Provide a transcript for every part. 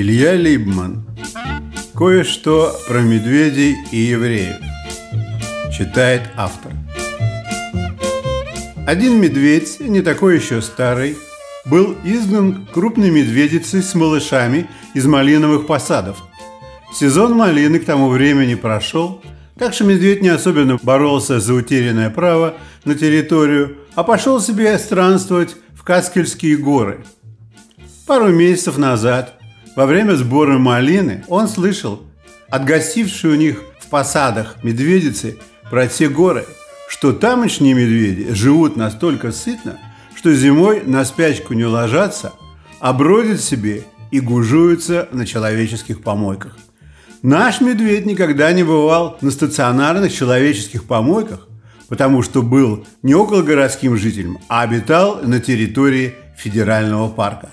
Илья Либман. Кое-что про медведей и евреев. Читает автор. Один медведь, не такой еще старый, был изгнан крупной медведицей с малышами из малиновых посадов. Сезон малины к тому времени прошел, так что медведь не особенно боролся за утерянное право на территорию, а пошел себе странствовать в Кацкельские горы. Пару месяцев назад во время сбора малины он слышал от гостившей у них в посадах медведицы про те горы, что тамошние медведи живут настолько сытно, что зимой на спячку не ложатся, а бродят себе и гужуются на человеческих помойках. Наш медведь никогда не бывал на стационарных человеческих помойках, потому что был не окологородским жителем, а обитал на территории федерального парка.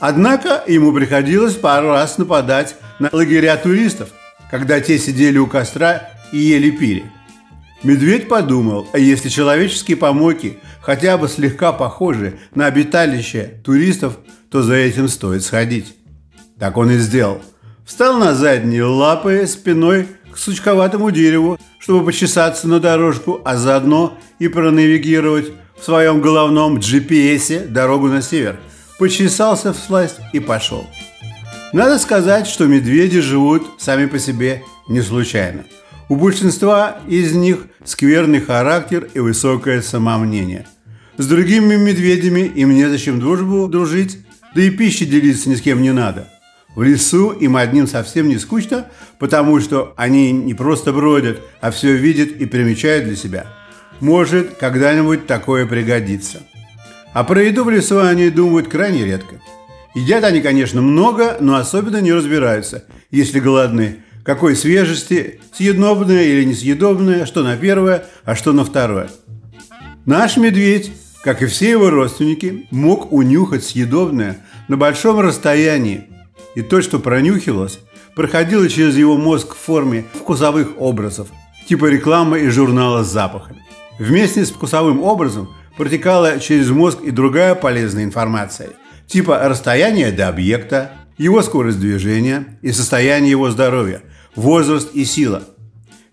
Однако ему приходилось пару раз нападать на лагеря туристов, когда те сидели у костра и ели пири. Медведь подумал, а если человеческие помойки хотя бы слегка похожи на обиталище туристов, то за этим стоит сходить. Так он и сделал. Встал на задние лапы спиной к сучковатому дереву, чтобы почесаться на дорожку, а заодно и пронавигировать в своем головном GPS дорогу на север – почесался в сласть и пошел. Надо сказать, что медведи живут сами по себе не случайно. У большинства из них скверный характер и высокое самомнение. С другими медведями им незачем дружбу дружить, да и пищи делиться ни с кем не надо. В лесу им одним совсем не скучно, потому что они не просто бродят, а все видят и примечают для себя. Может, когда-нибудь такое пригодится. А про еду в лесу они думают крайне редко. Едят они, конечно, много, но особенно не разбираются, если голодны. Какой свежести, съедобное или несъедобное, что на первое, а что на второе. Наш медведь, как и все его родственники, мог унюхать съедобное на большом расстоянии. И то, что пронюхивалось, проходило через его мозг в форме вкусовых образов, типа рекламы и журнала с запахами. Вместе с вкусовым образом – протекала через мозг и другая полезная информация, типа расстояние до объекта, его скорость движения и состояние его здоровья, возраст и сила.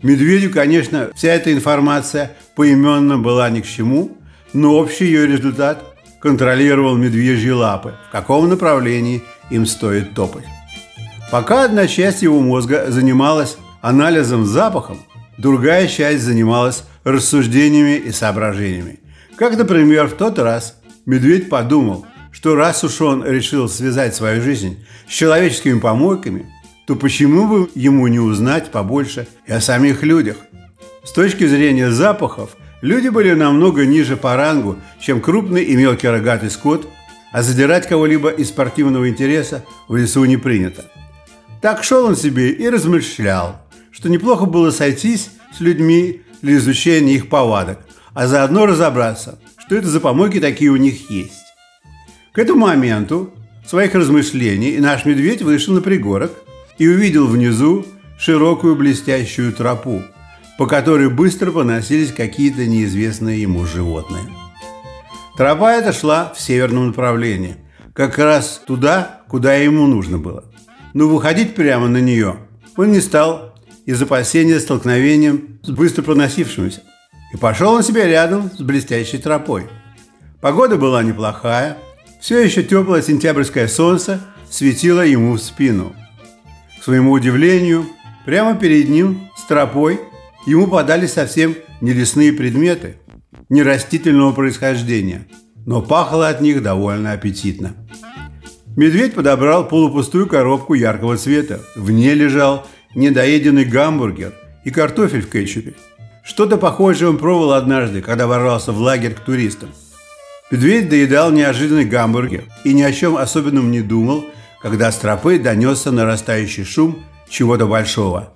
Медведю, конечно, вся эта информация поименно была ни к чему, но общий ее результат контролировал медвежьи лапы, в каком направлении им стоит топать. Пока одна часть его мозга занималась анализом запахом, другая часть занималась рассуждениями и соображениями. Как, например, в тот раз медведь подумал, что раз уж он решил связать свою жизнь с человеческими помойками, то почему бы ему не узнать побольше и о самих людях? С точки зрения запахов, люди были намного ниже по рангу, чем крупный и мелкий рогатый скот, а задирать кого-либо из спортивного интереса в лесу не принято. Так шел он себе и размышлял, что неплохо было сойтись с людьми для изучения их повадок, а заодно разобраться, что это за помойки такие у них есть. К этому моменту своих размышлений наш медведь вышел на пригорок и увидел внизу широкую блестящую тропу, по которой быстро поносились какие-то неизвестные ему животные. Тропа эта шла в северном направлении, как раз туда, куда ему нужно было. Но выходить прямо на нее он не стал из опасения столкновением с быстро проносившимся. И пошел он себе рядом с блестящей тропой. Погода была неплохая, все еще теплое сентябрьское солнце светило ему в спину. К своему удивлению, прямо перед ним с тропой ему подались совсем не лесные предметы, не растительного происхождения, но пахло от них довольно аппетитно. Медведь подобрал полупустую коробку яркого цвета. В ней лежал недоеденный гамбургер и картофель в кетчупе – что-то похожее он пробовал однажды, когда ворвался в лагерь к туристам. Медведь доедал неожиданный гамбургер и ни о чем особенном не думал, когда с тропы донесся нарастающий шум чего-то большого.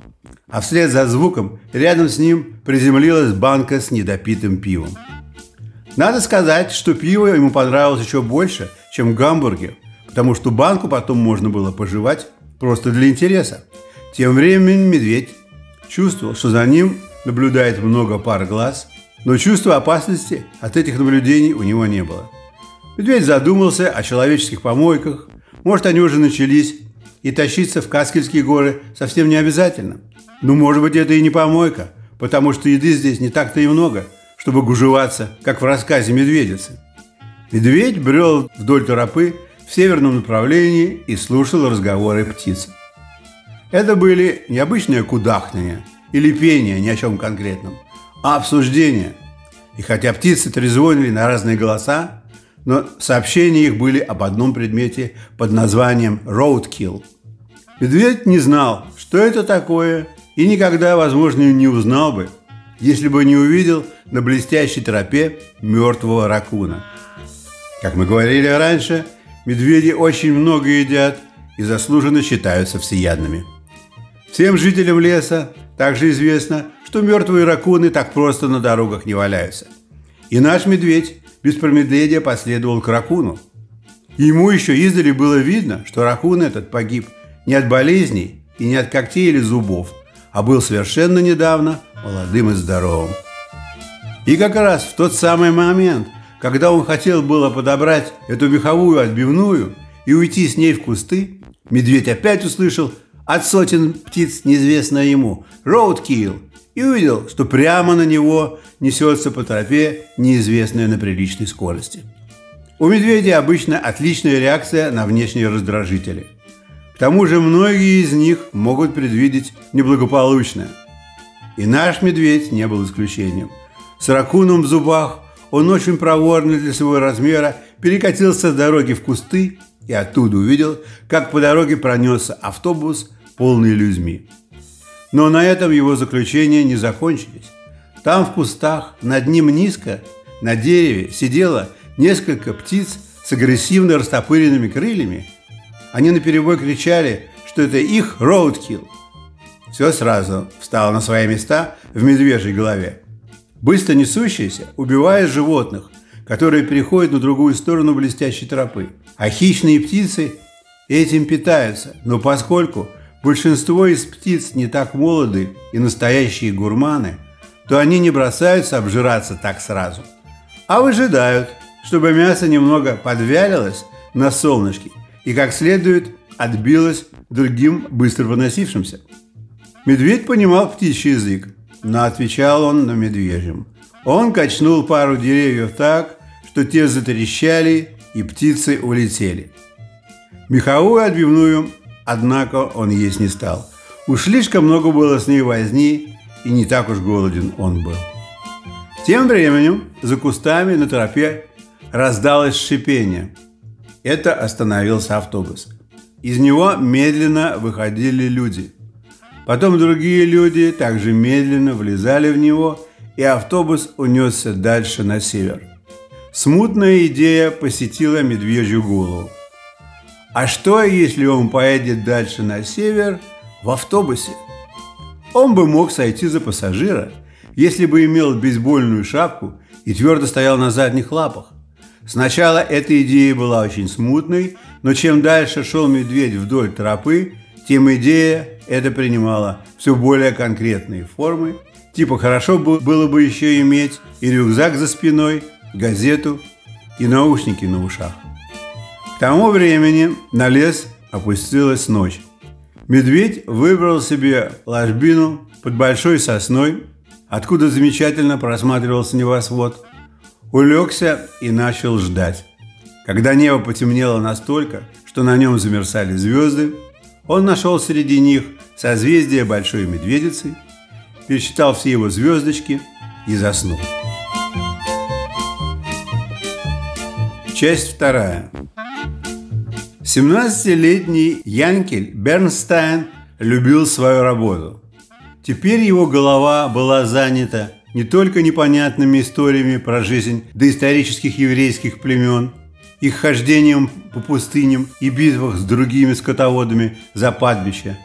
А вслед за звуком рядом с ним приземлилась банка с недопитым пивом. Надо сказать, что пиво ему понравилось еще больше, чем гамбургер, потому что банку потом можно было пожевать просто для интереса. Тем временем медведь чувствовал, что за ним наблюдает много пар глаз, но чувства опасности от этих наблюдений у него не было. Медведь задумался о человеческих помойках, может, они уже начались, и тащиться в Каскельские горы совсем не обязательно. Ну, может быть, это и не помойка, потому что еды здесь не так-то и много, чтобы гужеваться, как в рассказе «Медведицы». Медведь брел вдоль тропы в северном направлении и слушал разговоры птиц. Это были необычные кудахтания или пения ни о чем конкретном, а обсуждения. И хотя птицы трезвонили на разные голоса, но сообщения их были об одном предмете под названием «roadkill». Медведь не знал, что это такое, и никогда, возможно, не узнал бы, если бы не увидел на блестящей тропе мертвого ракуна. Как мы говорили раньше, медведи очень много едят и заслуженно считаются всеядными. Всем жителям леса также известно, что мертвые ракуны так просто на дорогах не валяются. И наш медведь без промедления последовал к ракуну. Ему еще издали было видно, что ракун этот погиб не от болезней и не от когтей или зубов, а был совершенно недавно молодым и здоровым. И как раз в тот самый момент, когда он хотел было подобрать эту меховую отбивную и уйти с ней в кусты, медведь опять услышал от сотен птиц неизвестное ему «Роудкилл» и увидел, что прямо на него несется по тропе, неизвестная на приличной скорости. У медведя обычно отличная реакция на внешние раздражители. К тому же многие из них могут предвидеть неблагополучное. И наш медведь не был исключением. С ракуном в зубах он очень проворно для своего размера перекатился с дороги в кусты и оттуда увидел, как по дороге пронесся автобус, полный людьми. Но на этом его заключения не закончились. Там в кустах, над ним низко, на дереве сидело несколько птиц с агрессивно растопыренными крыльями. Они наперебой кричали, что это их роудкилл. Все сразу встало на свои места в медвежьей голове. Быстро несущиеся убивая животных, которые переходят на другую сторону блестящей тропы. А хищные птицы этим питаются, но поскольку большинство из птиц не так молоды и настоящие гурманы – то они не бросаются обжираться так сразу, а выжидают, чтобы мясо немного подвялилось на солнышке и как следует отбилось другим быстро выносившимся. Медведь понимал птичий язык, но отвечал он на медвежьем. Он качнул пару деревьев так, что те затрещали и птицы улетели. Меховую отбивную, однако, он есть не стал. Уж слишком много было с ней возни и не так уж голоден он был. Тем временем за кустами на тропе раздалось шипение. Это остановился автобус. Из него медленно выходили люди. Потом другие люди также медленно влезали в него, и автобус унесся дальше на север. Смутная идея посетила медвежью голову. А что, если он поедет дальше на север в автобусе? Он бы мог сойти за пассажира, если бы имел бейсбольную шапку и твердо стоял на задних лапах. Сначала эта идея была очень смутной, но чем дальше шел медведь вдоль тропы, тем идея это принимала все более конкретные формы. Типа хорошо было бы еще иметь и рюкзак за спиной, газету и наушники на ушах. Тому времени на лес опустилась ночь. Медведь выбрал себе ложбину под большой сосной, откуда замечательно просматривался небосвод. Улегся и начал ждать. Когда небо потемнело настолько, что на нем замерцали звезды, он нашел среди них созвездие Большой Медведицы, пересчитал все его звездочки и заснул. Часть вторая. 17-летний Янкель Бернстайн любил свою работу. Теперь его голова была занята не только непонятными историями про жизнь доисторических еврейских племен, их хождением по пустыням и битвах с другими скотоводами за падбище.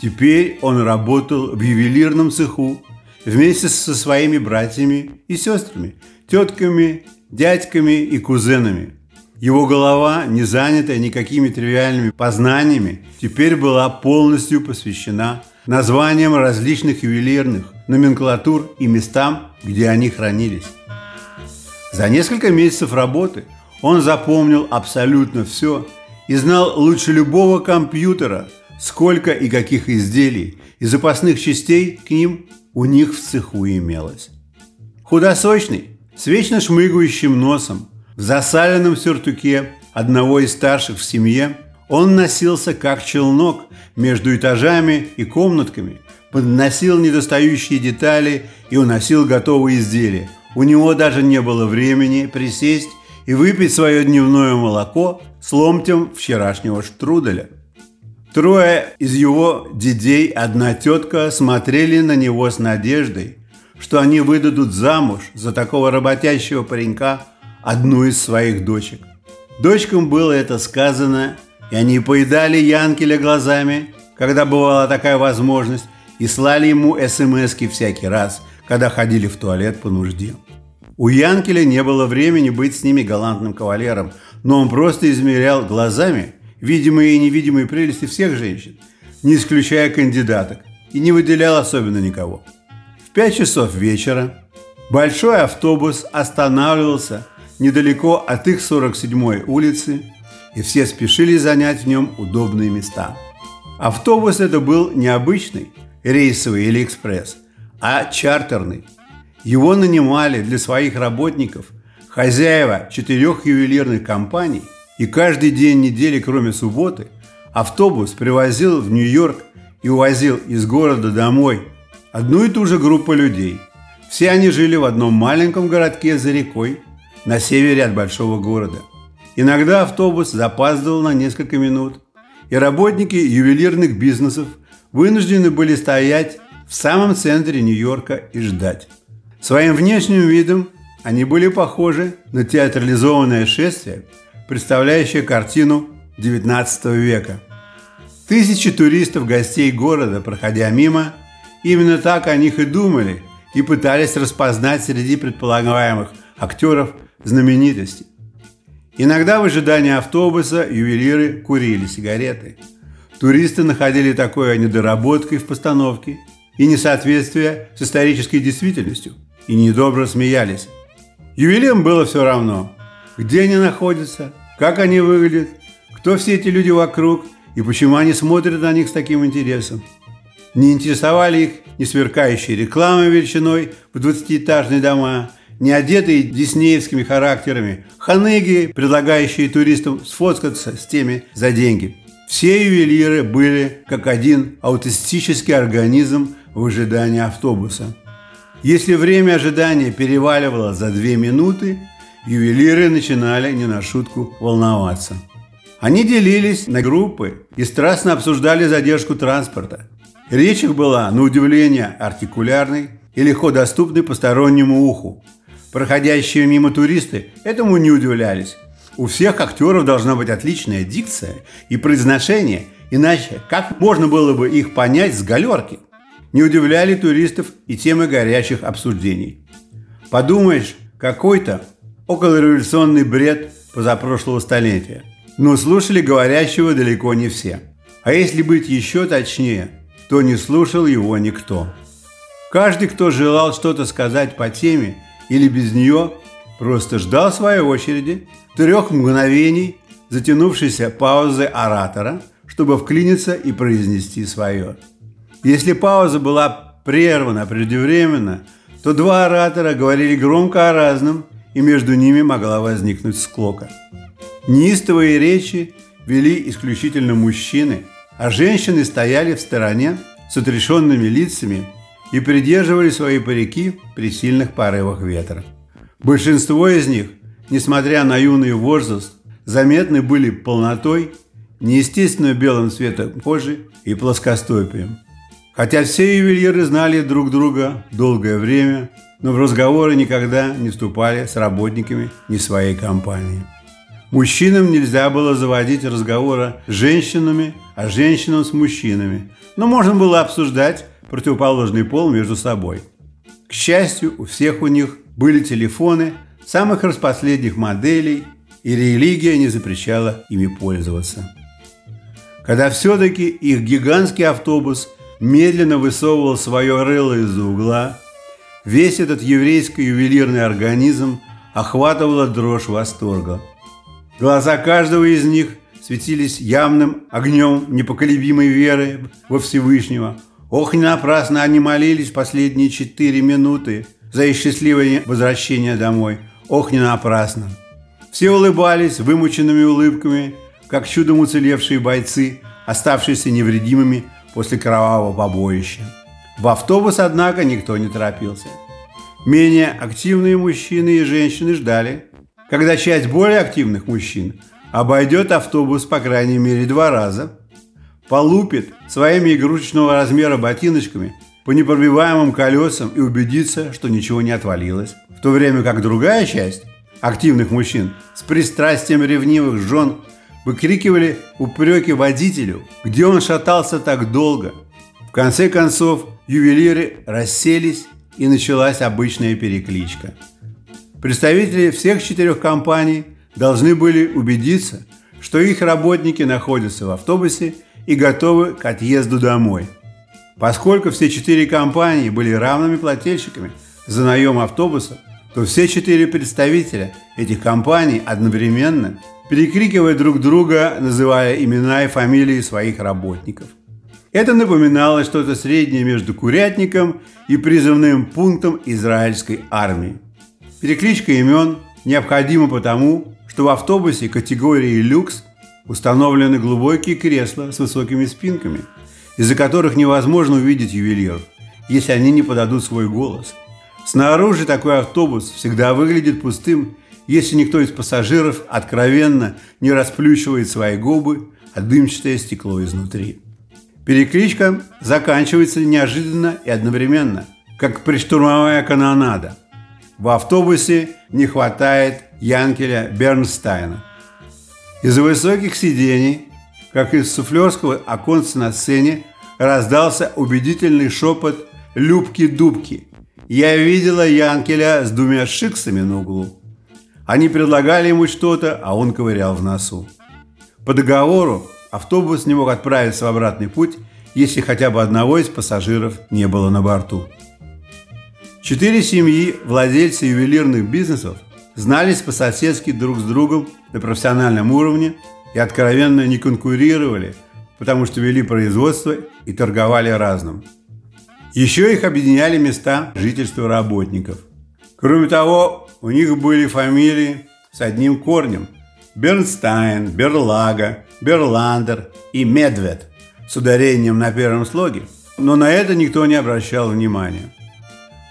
Теперь он работал в ювелирном цеху вместе со своими братьями и сестрами, тетками, дядьками и кузенами – его голова, не занятая никакими тривиальными познаниями, теперь была полностью посвящена названиям различных ювелирных номенклатур и местам, где они хранились. За несколько месяцев работы он запомнил абсолютно все и знал лучше любого компьютера сколько и каких изделий и запасных частей к ним у них в цеху имелось. Худосочный, с вечно шмыгающим носом, в засаленном сюртуке одного из старших в семье, он носился как челнок между этажами и комнатками, подносил недостающие детали и уносил готовые изделия. У него даже не было времени присесть и выпить свое дневное молоко с ломтем вчерашнего штруделя. Трое из его дедей, одна тетка, смотрели на него с надеждой, что они выдадут замуж за такого работящего паренька одну из своих дочек. Дочкам было это сказано, и они поедали Янкеля глазами, когда бывала такая возможность, и слали ему смс всякий раз, когда ходили в туалет по нужде. У Янкеля не было времени быть с ними галантным кавалером, но он просто измерял глазами видимые и невидимые прелести всех женщин, не исключая кандидаток, и не выделял особенно никого. В пять часов вечера большой автобус останавливался недалеко от их 47-й улицы, и все спешили занять в нем удобные места. Автобус это был необычный, рейсовый или экспресс, а чартерный – его нанимали для своих работников хозяева четырех ювелирных компаний, и каждый день недели, кроме субботы, автобус привозил в Нью-Йорк и увозил из города домой одну и ту же группу людей. Все они жили в одном маленьком городке за рекой на севере от большого города. Иногда автобус запаздывал на несколько минут, и работники ювелирных бизнесов вынуждены были стоять в самом центре Нью-Йорка и ждать. Своим внешним видом они были похожи на театрализованное шествие, представляющее картину XIX века. Тысячи туристов, гостей города, проходя мимо, именно так о них и думали и пытались распознать среди предполагаемых актеров знаменитости. Иногда в ожидании автобуса ювелиры курили сигареты. Туристы находили такое недоработкой в постановке и несоответствие с исторической действительностью – и недобро смеялись. Ювелирам было все равно, где они находятся, как они выглядят, кто все эти люди вокруг и почему они смотрят на них с таким интересом. Не интересовали их ни сверкающие рекламы величиной в 20-этажные дома, не одетые диснеевскими характерами, ханыги, предлагающие туристам сфоткаться с теми за деньги. Все ювелиры были как один аутистический организм в ожидании автобуса. Если время ожидания переваливало за две минуты, ювелиры начинали не на шутку волноваться. Они делились на группы и страстно обсуждали задержку транспорта. Речь их была, на удивление, артикулярной и легко доступной постороннему уху. Проходящие мимо туристы этому не удивлялись. У всех актеров должна быть отличная дикция и произношение, иначе как можно было бы их понять с галерки – не удивляли туристов и темы горячих обсуждений. Подумаешь, какой-то околореволюционный бред позапрошлого столетия. Но слушали говорящего далеко не все. А если быть еще точнее, то не слушал его никто. Каждый, кто желал что-то сказать по теме или без нее, просто ждал своей очереди, трех мгновений затянувшейся паузы оратора, чтобы вклиниться и произнести свое. Если пауза была прервана преждевременно, то два оратора говорили громко о разном, и между ними могла возникнуть склока. Неистовые речи вели исключительно мужчины, а женщины стояли в стороне с отрешенными лицами и придерживали свои парики при сильных порывах ветра. Большинство из них, несмотря на юный возраст, заметны были полнотой, неестественно белым цветом кожи и плоскостопием. Хотя все ювелиры знали друг друга долгое время, но в разговоры никогда не вступали с работниками ни своей компании. Мужчинам нельзя было заводить разговоры с женщинами, а женщинам с мужчинами, но можно было обсуждать противоположный пол между собой. К счастью, у всех у них были телефоны самых распоследних моделей, и религия не запрещала ими пользоваться. Когда все-таки их гигантский автобус – медленно высовывал свое рыло из-за угла. Весь этот еврейско-ювелирный организм охватывала дрожь восторга. Глаза каждого из них светились явным огнем непоколебимой веры во Всевышнего. Ох, не напрасно они молились последние четыре минуты за их счастливое возвращение домой. Ох, не напрасно. Все улыбались вымученными улыбками, как чудом уцелевшие бойцы, оставшиеся невредимыми после кровавого побоища. В автобус, однако, никто не торопился. Менее активные мужчины и женщины ждали, когда часть более активных мужчин обойдет автобус по крайней мере два раза, полупит своими игрушечного размера ботиночками по непробиваемым колесам и убедится, что ничего не отвалилось, в то время как другая часть активных мужчин с пристрастием ревнивых жен выкрикивали упреки водителю, где он шатался так долго. В конце концов, ювелиры расселись и началась обычная перекличка. Представители всех четырех компаний должны были убедиться, что их работники находятся в автобусе и готовы к отъезду домой. Поскольку все четыре компании были равными плательщиками за наем автобуса, то все четыре представителя этих компаний одновременно, перекрикивая друг друга, называя имена и фамилии своих работников. Это напоминало что-то среднее между курятником и призывным пунктом израильской армии. Перекличка имен необходима потому, что в автобусе категории люкс установлены глубокие кресла с высокими спинками, из-за которых невозможно увидеть ювелиров, если они не подадут свой голос. Снаружи такой автобус всегда выглядит пустым, если никто из пассажиров откровенно не расплющивает свои губы, а дымчатое стекло изнутри. Перекличка заканчивается неожиданно и одновременно, как приштурмовая канонада. В автобусе не хватает Янкеля Бернстайна. Из-за высоких сидений, как из суфлерского оконца на сцене, раздался убедительный шепот «Любки-дубки». Я видела Янкеля с двумя шиксами на углу. Они предлагали ему что-то, а он ковырял в носу. По договору автобус не мог отправиться в обратный путь, если хотя бы одного из пассажиров не было на борту. Четыре семьи, владельцы ювелирных бизнесов, знались по-соседски друг с другом на профессиональном уровне и откровенно не конкурировали, потому что вели производство и торговали разным. Еще их объединяли места жительства работников. Кроме того, у них были фамилии с одним корнем – Бернстайн, Берлага, Берландер и Медвед с ударением на первом слоге, но на это никто не обращал внимания.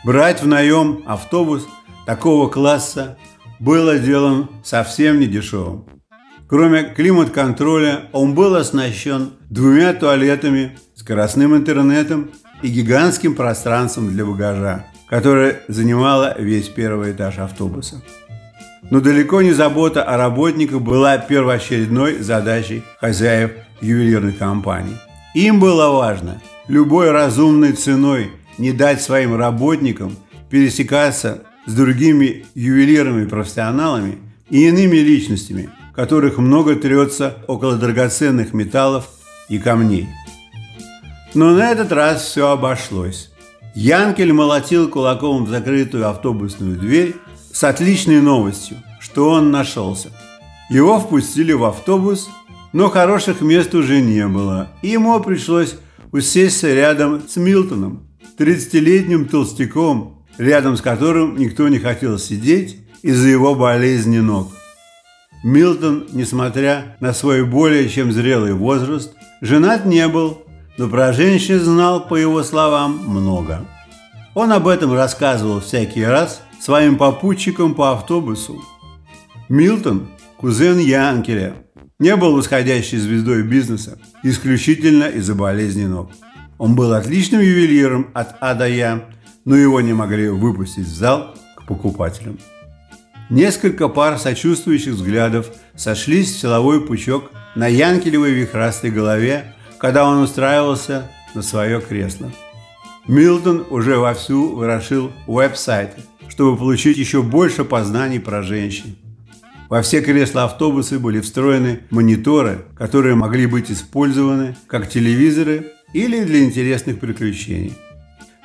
Брать в наем автобус такого класса было делом совсем не дешевым. Кроме климат-контроля, он был оснащен двумя туалетами, скоростным интернетом и гигантским пространством для багажа, которое занимало весь первый этаж автобуса. Но далеко не забота о работниках была первоочередной задачей хозяев ювелирных компаний. Им было важно любой разумной ценой не дать своим работникам пересекаться с другими ювелирами-профессионалами и иными личностями, которых много трется около драгоценных металлов и камней. Но на этот раз все обошлось. Янкель молотил кулаком в закрытую автобусную дверь с отличной новостью, что он нашелся. Его впустили в автобус, но хороших мест уже не было, и ему пришлось усесться рядом с Милтоном, 30-летним толстяком, рядом с которым никто не хотел сидеть из-за его болезни ног. Милтон, несмотря на свой более чем зрелый возраст, женат не был, но про женщин знал, по его словам, много. Он об этом рассказывал всякий раз своим попутчикам по автобусу. Милтон, кузен Янкеля, не был восходящей звездой бизнеса исключительно из-за болезни ног. Он был отличным ювелиром от А до Я, но его не могли выпустить в зал к покупателям. Несколько пар сочувствующих взглядов сошлись в силовой пучок на Янкелевой вихрастой голове, когда он устраивался на свое кресло. Милтон уже вовсю ворошил веб-сайты, чтобы получить еще больше познаний про женщин. Во все кресла автобусы были встроены мониторы, которые могли быть использованы как телевизоры или для интересных приключений.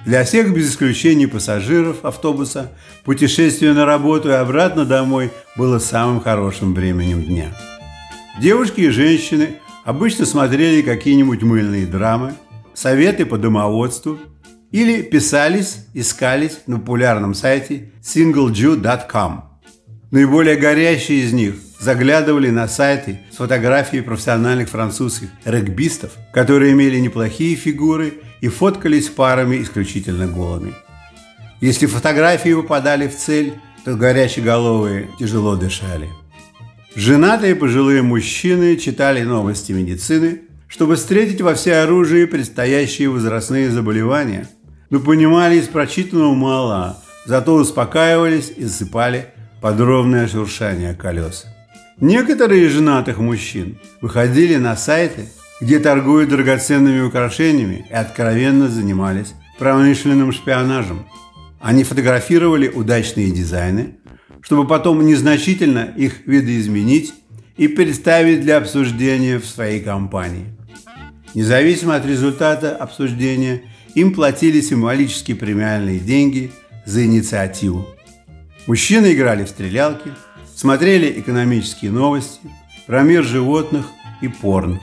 Для всех без исключения пассажиров автобуса путешествие на работу и обратно домой было самым хорошим временем дня. Девушки и женщины обычно смотрели какие-нибудь мыльные драмы, советы по домоводству или писались, искались на популярном сайте singlejew.com. Наиболее горящие из них заглядывали на сайты с фотографией профессиональных французских регбистов, которые имели неплохие фигуры и фоткались парами исключительно голыми. Если фотографии попадали в цель, то горячеголовые тяжело дышали. Женатые пожилые мужчины читали новости медицины, чтобы встретить во всеоружии предстоящие возрастные заболевания, но понимали из прочитанного мало, зато успокаивались и засыпали подробное шуршание колес. Некоторые из женатых мужчин выходили на сайты, где торгуют драгоценными украшениями и откровенно занимались промышленным шпионажем. Они фотографировали удачные дизайны, чтобы потом незначительно их видоизменить и представить для обсуждения в своей компании. Независимо от результата обсуждения, им платили символические премиальные деньги за инициативу. Мужчины играли в стрелялки, смотрели экономические новости, про мир животных и порно.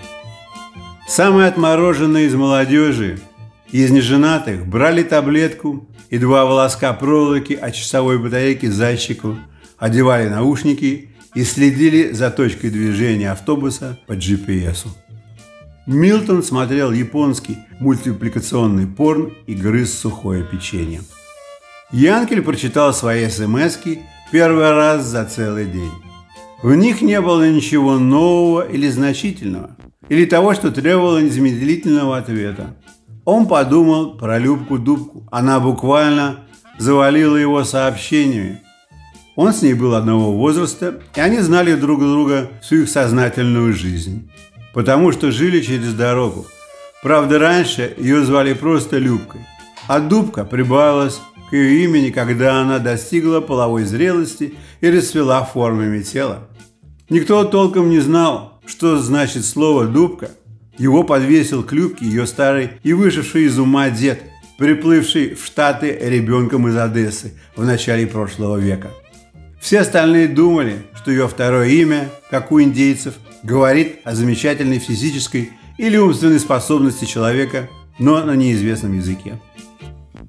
Самые отмороженные из молодежи из неженатых брали таблетку и два волоска проволоки от часовой батарейки зайчику одевали наушники и следили за точкой движения автобуса по GPS. Милтон смотрел японский мультипликационный порн и грыз сухое печенье. Янкель прочитал свои смс первый раз за целый день. В них не было ничего нового или значительного, или того, что требовало незамедлительного ответа. Он подумал про Любку-Дубку. Она буквально завалила его сообщениями, он с ней был одного возраста, и они знали друг друга всю их сознательную жизнь, потому что жили через дорогу. Правда, раньше ее звали просто Любкой, а Дубка прибавилась к ее имени, когда она достигла половой зрелости и расцвела формами тела. Никто толком не знал, что значит слово «дубка». Его подвесил к Любке ее старый и вышедший из ума дед, приплывший в Штаты ребенком из Одессы в начале прошлого века. Все остальные думали, что ее второе имя, как у индейцев, говорит о замечательной физической или умственной способности человека, но на неизвестном языке.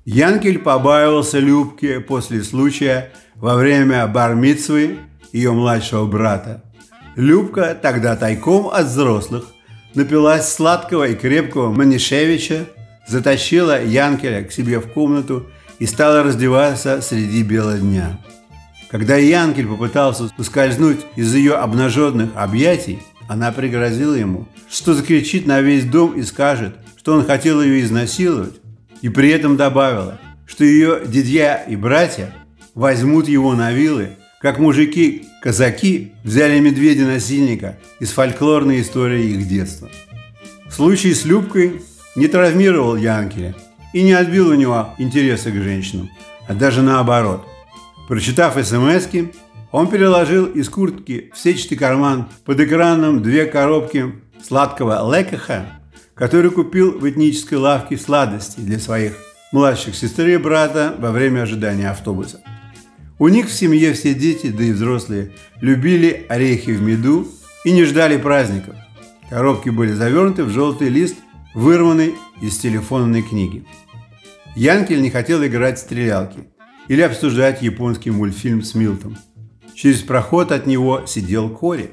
Янкель побаивался Любки после случая во время бармитсвы ее младшего брата. Любка тогда тайком от взрослых напилась сладкого и крепкого Манишевича, затащила Янкеля к себе в комнату и стала раздеваться среди бела дня. Когда Янкель попытался ускользнуть из ее обнаженных объятий, она пригрозила ему, что закричит на весь дом и скажет, что он хотел ее изнасиловать, и при этом добавила, что ее дядья и братья возьмут его на вилы, как мужики-казаки взяли медведя-насильника из фольклорной истории их детства. Случай с Любкой не травмировал Янкеля и не отбил у него интереса к женщинам, а даже наоборот. Прочитав смс он переложил из куртки в сетчатый карман под экраном две коробки сладкого лекаха, который купил в этнической лавке сладости для своих младших сестры и брата во время ожидания автобуса. У них в семье все дети, да и взрослые, любили орехи в меду и не ждали праздников. Коробки были завернуты в желтый лист, вырванный из телефонной книги. Янкель не хотел играть в стрелялки – или обсуждать японский мультфильм с Милтом. Через проход от него сидел Кори.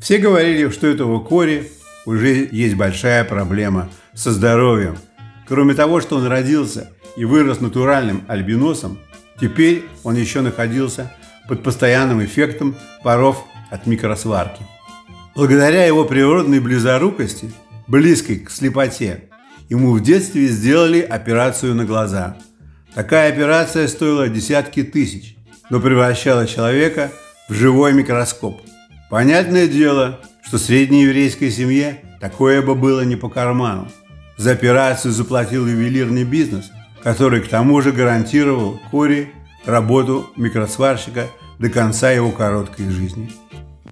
Все говорили, что этого Кори уже есть большая проблема со здоровьем. Кроме того, что он родился и вырос натуральным альбиносом, теперь он еще находился под постоянным эффектом паров от микросварки. Благодаря его природной близорукости, близкой к слепоте, ему в детстве сделали операцию на глаза – Такая операция стоила десятки тысяч, но превращала человека в живой микроскоп. Понятное дело, что средней еврейской семье такое бы было не по карману. За операцию заплатил ювелирный бизнес, который к тому же гарантировал Кори работу микросварщика до конца его короткой жизни.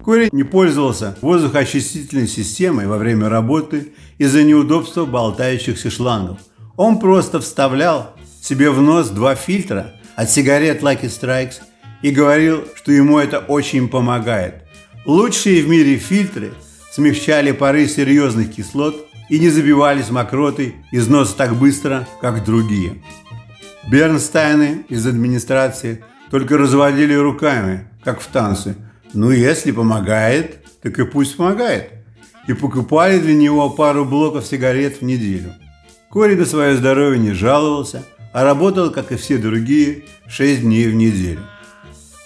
Кори не пользовался воздухоочистительной системой во время работы из-за неудобства болтающихся шлангов. Он просто вставлял себе в нос два фильтра от сигарет Lucky Strikes и говорил, что ему это очень помогает. Лучшие в мире фильтры смягчали пары серьезных кислот и не забивались мокротой из носа так быстро, как другие. Бернстайны из администрации только разводили руками, как в танце. Ну, если помогает, так и пусть помогает. И покупали для него пару блоков сигарет в неделю. Кори на свое здоровье не жаловался, а работал, как и все другие, 6 дней в неделю.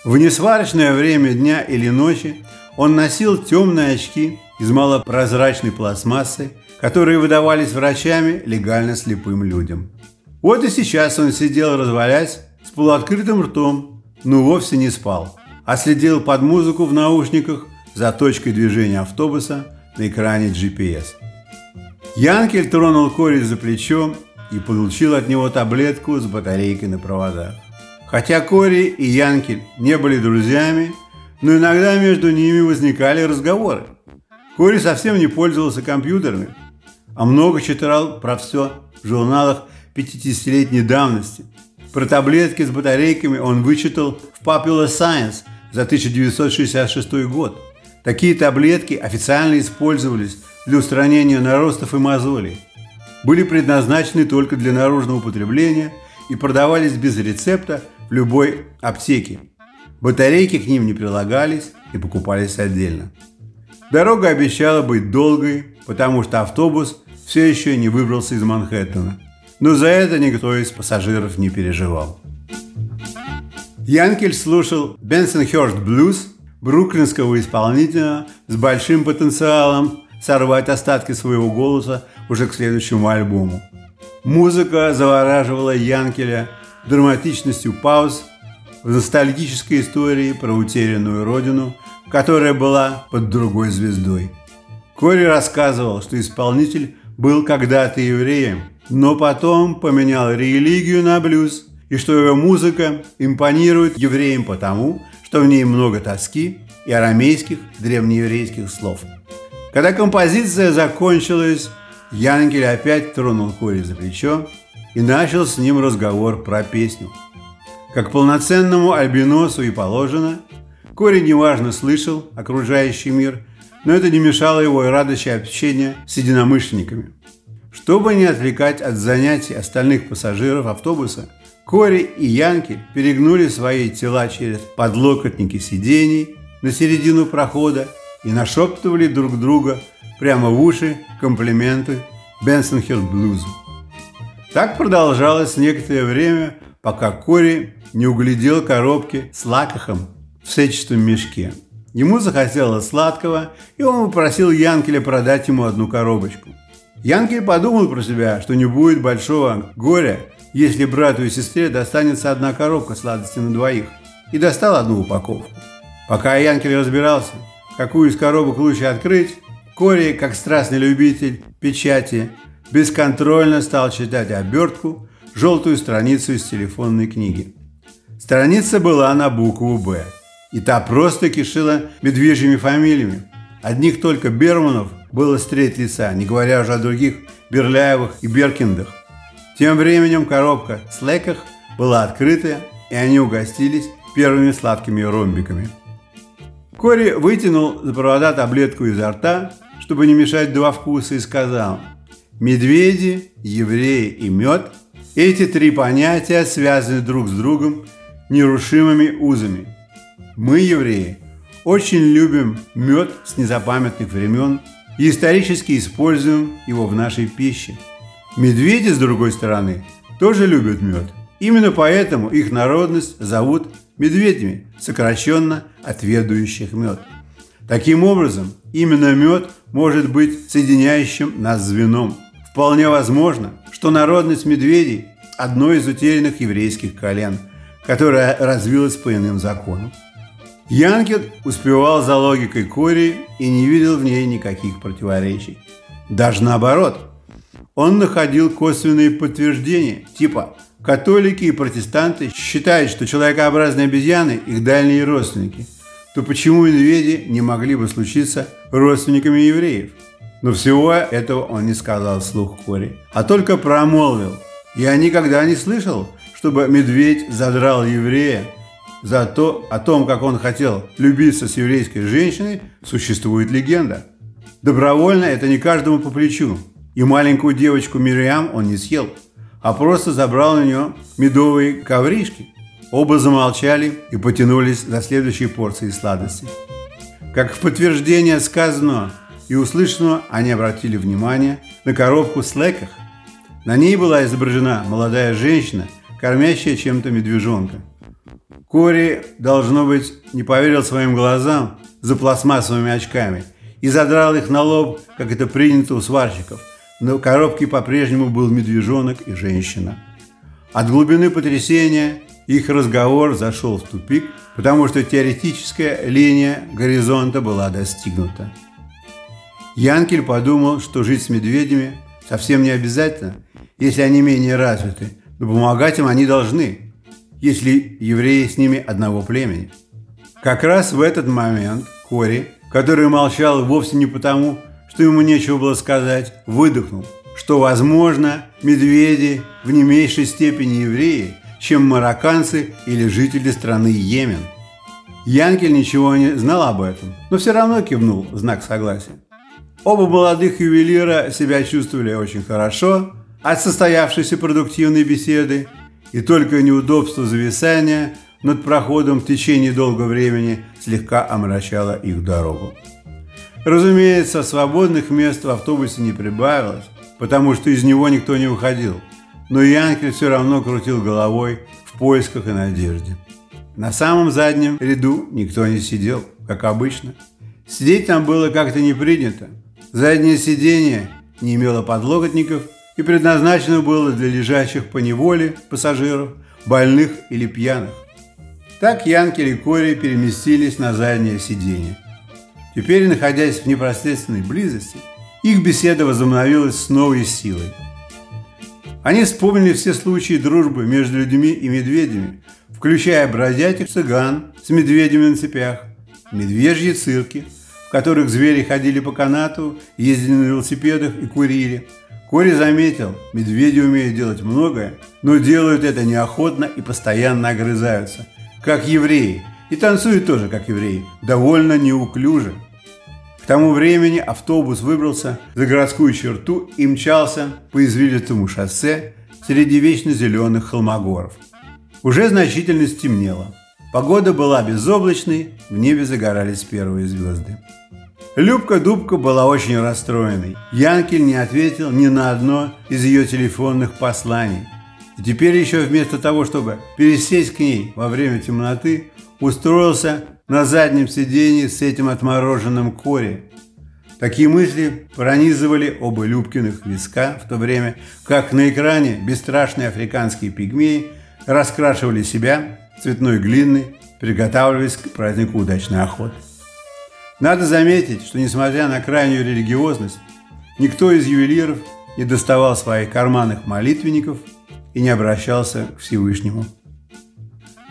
В несварочное время дня или ночи он носил темные очки из малопрозрачной пластмассы, которые выдавались врачами легально слепым людям. Вот и сейчас он сидел, развалясь, с полуоткрытым ртом, но вовсе не спал, а следил под музыку в наушниках за точкой движения автобуса на экране GPS. Янкель тронул Кори за плечо и получил от него таблетку с батарейкой на проводах. Хотя Кори и Янкель не были друзьями, но иногда между ними возникали разговоры. Кори совсем не пользовался компьютерами, а много читал про все в журналах 50-летней давности. Про таблетки с батарейками он вычитал в Popular Science за 1966 год. Такие таблетки официально использовались для устранения наростов и мозолей. Были предназначены только для наружного употребления и продавались без рецепта в любой аптеке. Батарейки к ним не прилагались и покупались отдельно. Дорога обещала быть долгой, потому что автобус все еще не выбрался из Манхэттена. Но за это никто из пассажиров не переживал. Янкель слушал Бенсон Хёрст Блюз, бруклинского исполнителя с большим потенциалом сорвать остатки своего голоса уже к следующему альбому. Музыка завораживала Янкеля драматичностью пауз в ностальгической истории про утерянную родину, которая была под другой звездой. Кори рассказывал, что исполнитель был когда-то евреем, но потом поменял религию на блюз, и что его музыка импонирует евреям потому, что в ней много тоски и арамейских древнееврейских слов. Когда композиция закончилась, Янгель опять тронул Кори за плечо и начал с ним разговор про песню. Как полноценному альбиносу и положено, Кори неважно слышал окружающий мир но это не мешало его и радости общения с единомышленниками. Чтобы не отвлекать от занятий остальных пассажиров автобуса, Кори и Янки перегнули свои тела через подлокотники сидений на середину прохода и нашептывали друг друга прямо в уши комплименты Бенсон Хилл Блузу. Так продолжалось некоторое время, пока Кори не углядел коробки с лакохом в сетчатом мешке – Ему захотелось сладкого, и он попросил Янкеля продать ему одну коробочку. Янкель подумал про себя, что не будет большого горя, если брату и сестре достанется одна коробка сладости на двоих, и достал одну упаковку. Пока Янкель разбирался, какую из коробок лучше открыть, Кори, как страстный любитель печати, бесконтрольно стал читать обертку, желтую страницу из телефонной книги. Страница была на букву «Б». И та просто кишила медвежьими фамилиями. Одних только Берманов было с треть лица, не говоря уже о других Берляевых и Беркиндах. Тем временем коробка с Леках была открыта, и они угостились первыми сладкими ромбиками. Кори вытянул за провода таблетку изо рта, чтобы не мешать два вкуса, и сказал «Медведи, евреи и мед – эти три понятия связаны друг с другом нерушимыми узами – мы, евреи, очень любим мед с незапамятных времен и исторически используем его в нашей пище. Медведи, с другой стороны, тоже любят мед. Именно поэтому их народность зовут медведями, сокращенно отведующих мед. Таким образом, именно мед может быть соединяющим нас звеном. Вполне возможно, что народность медведей – одно из утерянных еврейских колен, которое развилось по иным законам. Янкет успевал за логикой Кори и не видел в ней никаких противоречий. Даже наоборот. Он находил косвенные подтверждения, типа католики и протестанты считают, что человекообразные обезьяны – их дальние родственники, то почему медведи не могли бы случиться родственниками евреев? Но всего этого он не сказал вслух Кори, а только промолвил. Я никогда не слышал, чтобы медведь задрал еврея Зато о том, как он хотел любиться с еврейской женщиной, существует легенда. Добровольно это не каждому по плечу. И маленькую девочку Мириам он не съел, а просто забрал у нее медовые ковришки. Оба замолчали и потянулись за следующей порцией сладостей. Как в подтверждение сказанного и услышанного, они обратили внимание на коробку с леках. На ней была изображена молодая женщина, кормящая чем-то медвежонка. Кори, должно быть, не поверил своим глазам за пластмассовыми очками и задрал их на лоб, как это принято у сварщиков. Но в коробке по-прежнему был медвежонок и женщина. От глубины потрясения их разговор зашел в тупик, потому что теоретическая линия горизонта была достигнута. Янкель подумал, что жить с медведями совсем не обязательно, если они менее развиты, но помогать им они должны – если евреи с ними одного племени. Как раз в этот момент Кори, который молчал вовсе не потому, что ему нечего было сказать, выдохнул, что, возможно, медведи в не меньшей степени евреи, чем марокканцы или жители страны Йемен. Янкель ничего не знал об этом, но все равно кивнул в знак согласия. Оба молодых ювелира себя чувствовали очень хорошо от состоявшейся продуктивной беседы и только неудобство зависания над проходом в течение долгого времени слегка омрачало их дорогу. Разумеется, свободных мест в автобусе не прибавилось, потому что из него никто не уходил, но Янкель все равно крутил головой в поисках и надежде. На самом заднем ряду никто не сидел, как обычно. Сидеть там было как-то не принято. Заднее сиденье не имело подлокотников – и предназначено было для лежащих по неволе пассажиров, больных или пьяных. Так Янкель и Кори переместились на заднее сиденье. Теперь, находясь в непосредственной близости, их беседа возобновилась с новой силой. Они вспомнили все случаи дружбы между людьми и медведями, включая бродячих цыган с медведями на цепях, медвежьи цирки, в которых звери ходили по канату, ездили на велосипедах и курили – Кори заметил, медведи умеют делать многое, но делают это неохотно и постоянно огрызаются, как евреи, и танцуют тоже, как евреи, довольно неуклюже. К тому времени автобус выбрался за городскую черту и мчался по извилистому шоссе среди вечно зеленых холмогоров. Уже значительно стемнело. Погода была безоблачной, в небе загорались первые звезды. Любка-дубка была очень расстроенной. Янкель не ответил ни на одно из ее телефонных посланий. И теперь еще вместо того, чтобы пересесть к ней во время темноты, устроился на заднем сиденье с этим отмороженным Кори. Такие мысли пронизывали оба Любкиных виска в то время, как на экране бесстрашные африканские пигмеи раскрашивали себя цветной глиной, приготавливаясь к празднику удачной охоты. Надо заметить, что несмотря на крайнюю религиозность, никто из ювелиров не доставал своих карманных молитвенников и не обращался к Всевышнему.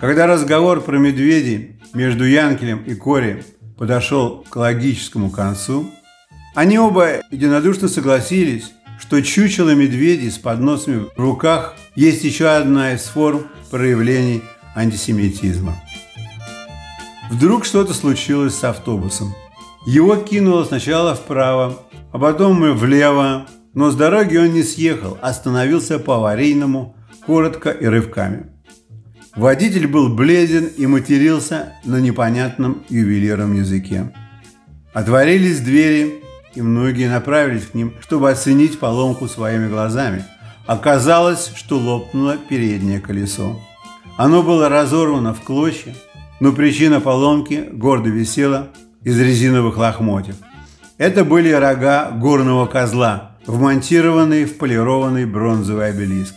Когда разговор про медведей между Янкелем и Кори подошел к логическому концу, они оба единодушно согласились, что чучело медведей с подносами в руках есть еще одна из форм проявлений антисемитизма. Вдруг что-то случилось с автобусом. Его кинуло сначала вправо, а потом и влево, но с дороги он не съехал, остановился по аварийному, коротко и рывками. Водитель был бледен и матерился на непонятном ювелирном языке. Отворились двери, и многие направились к ним, чтобы оценить поломку своими глазами. Оказалось, что лопнуло переднее колесо. Оно было разорвано в клочья, но причина поломки гордо висела из резиновых лохмотьев. Это были рога горного козла, вмонтированные в полированный бронзовый обелиск.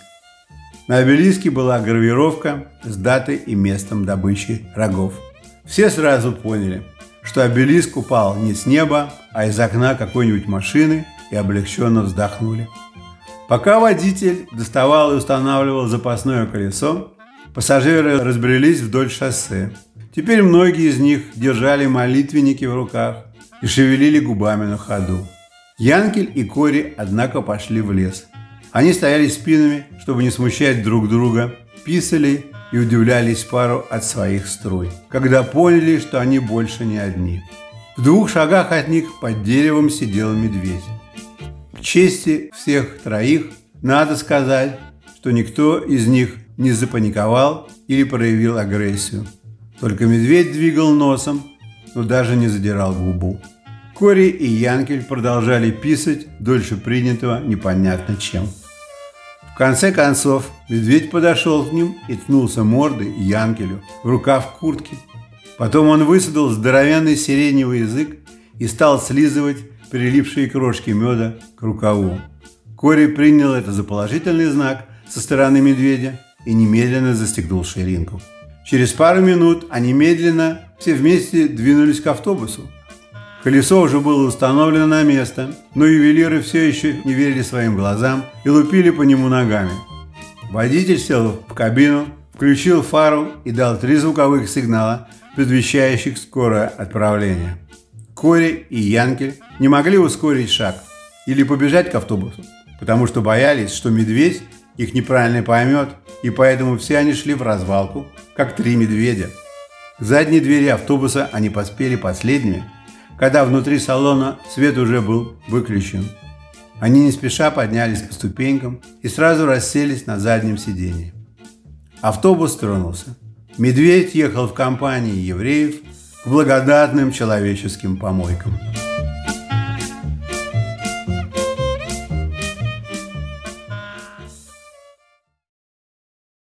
На обелиске была гравировка с датой и местом добычи рогов. Все сразу поняли, что обелиск упал не с неба, а из окна какой-нибудь машины и облегченно вздохнули. Пока водитель доставал и устанавливал запасное колесо, пассажиры разбрелись вдоль шоссе. Теперь многие из них держали молитвенники в руках и шевелили губами на ходу. Янкель и Кори, однако, пошли в лес. Они стояли спинами, чтобы не смущать друг друга, писали и удивлялись пару от своих струй, когда поняли, что они больше не одни. В двух шагах от них под деревом сидел медведь. К чести всех троих надо сказать, что никто из них не запаниковал или проявил агрессию. Только медведь двигал носом, но даже не задирал губу. Кори и Янкель продолжали писать дольше принятого непонятно чем. В конце концов, медведь подошел к ним и ткнулся мордой Янкелю в рукав куртки. Потом он высадил здоровенный сиреневый язык и стал слизывать прилипшие крошки меда к рукаву. Кори принял это за положительный знак со стороны медведя и немедленно застегнул ширинку. Через пару минут они медленно все вместе двинулись к автобусу. Колесо уже было установлено на место, но ювелиры все еще не верили своим глазам и лупили по нему ногами. Водитель сел в кабину, включил фару и дал три звуковых сигнала, предвещающих скорое отправление. Кори и Янкель не могли ускорить шаг или побежать к автобусу, потому что боялись, что медведь их неправильно поймет, и поэтому все они шли в развалку, как три медведя. К задней двери автобуса они поспели последними, когда внутри салона свет уже был выключен. Они не спеша поднялись по ступенькам и сразу расселись на заднем сиденье. Автобус тронулся. Медведь ехал в компании евреев к благодатным человеческим помойкам.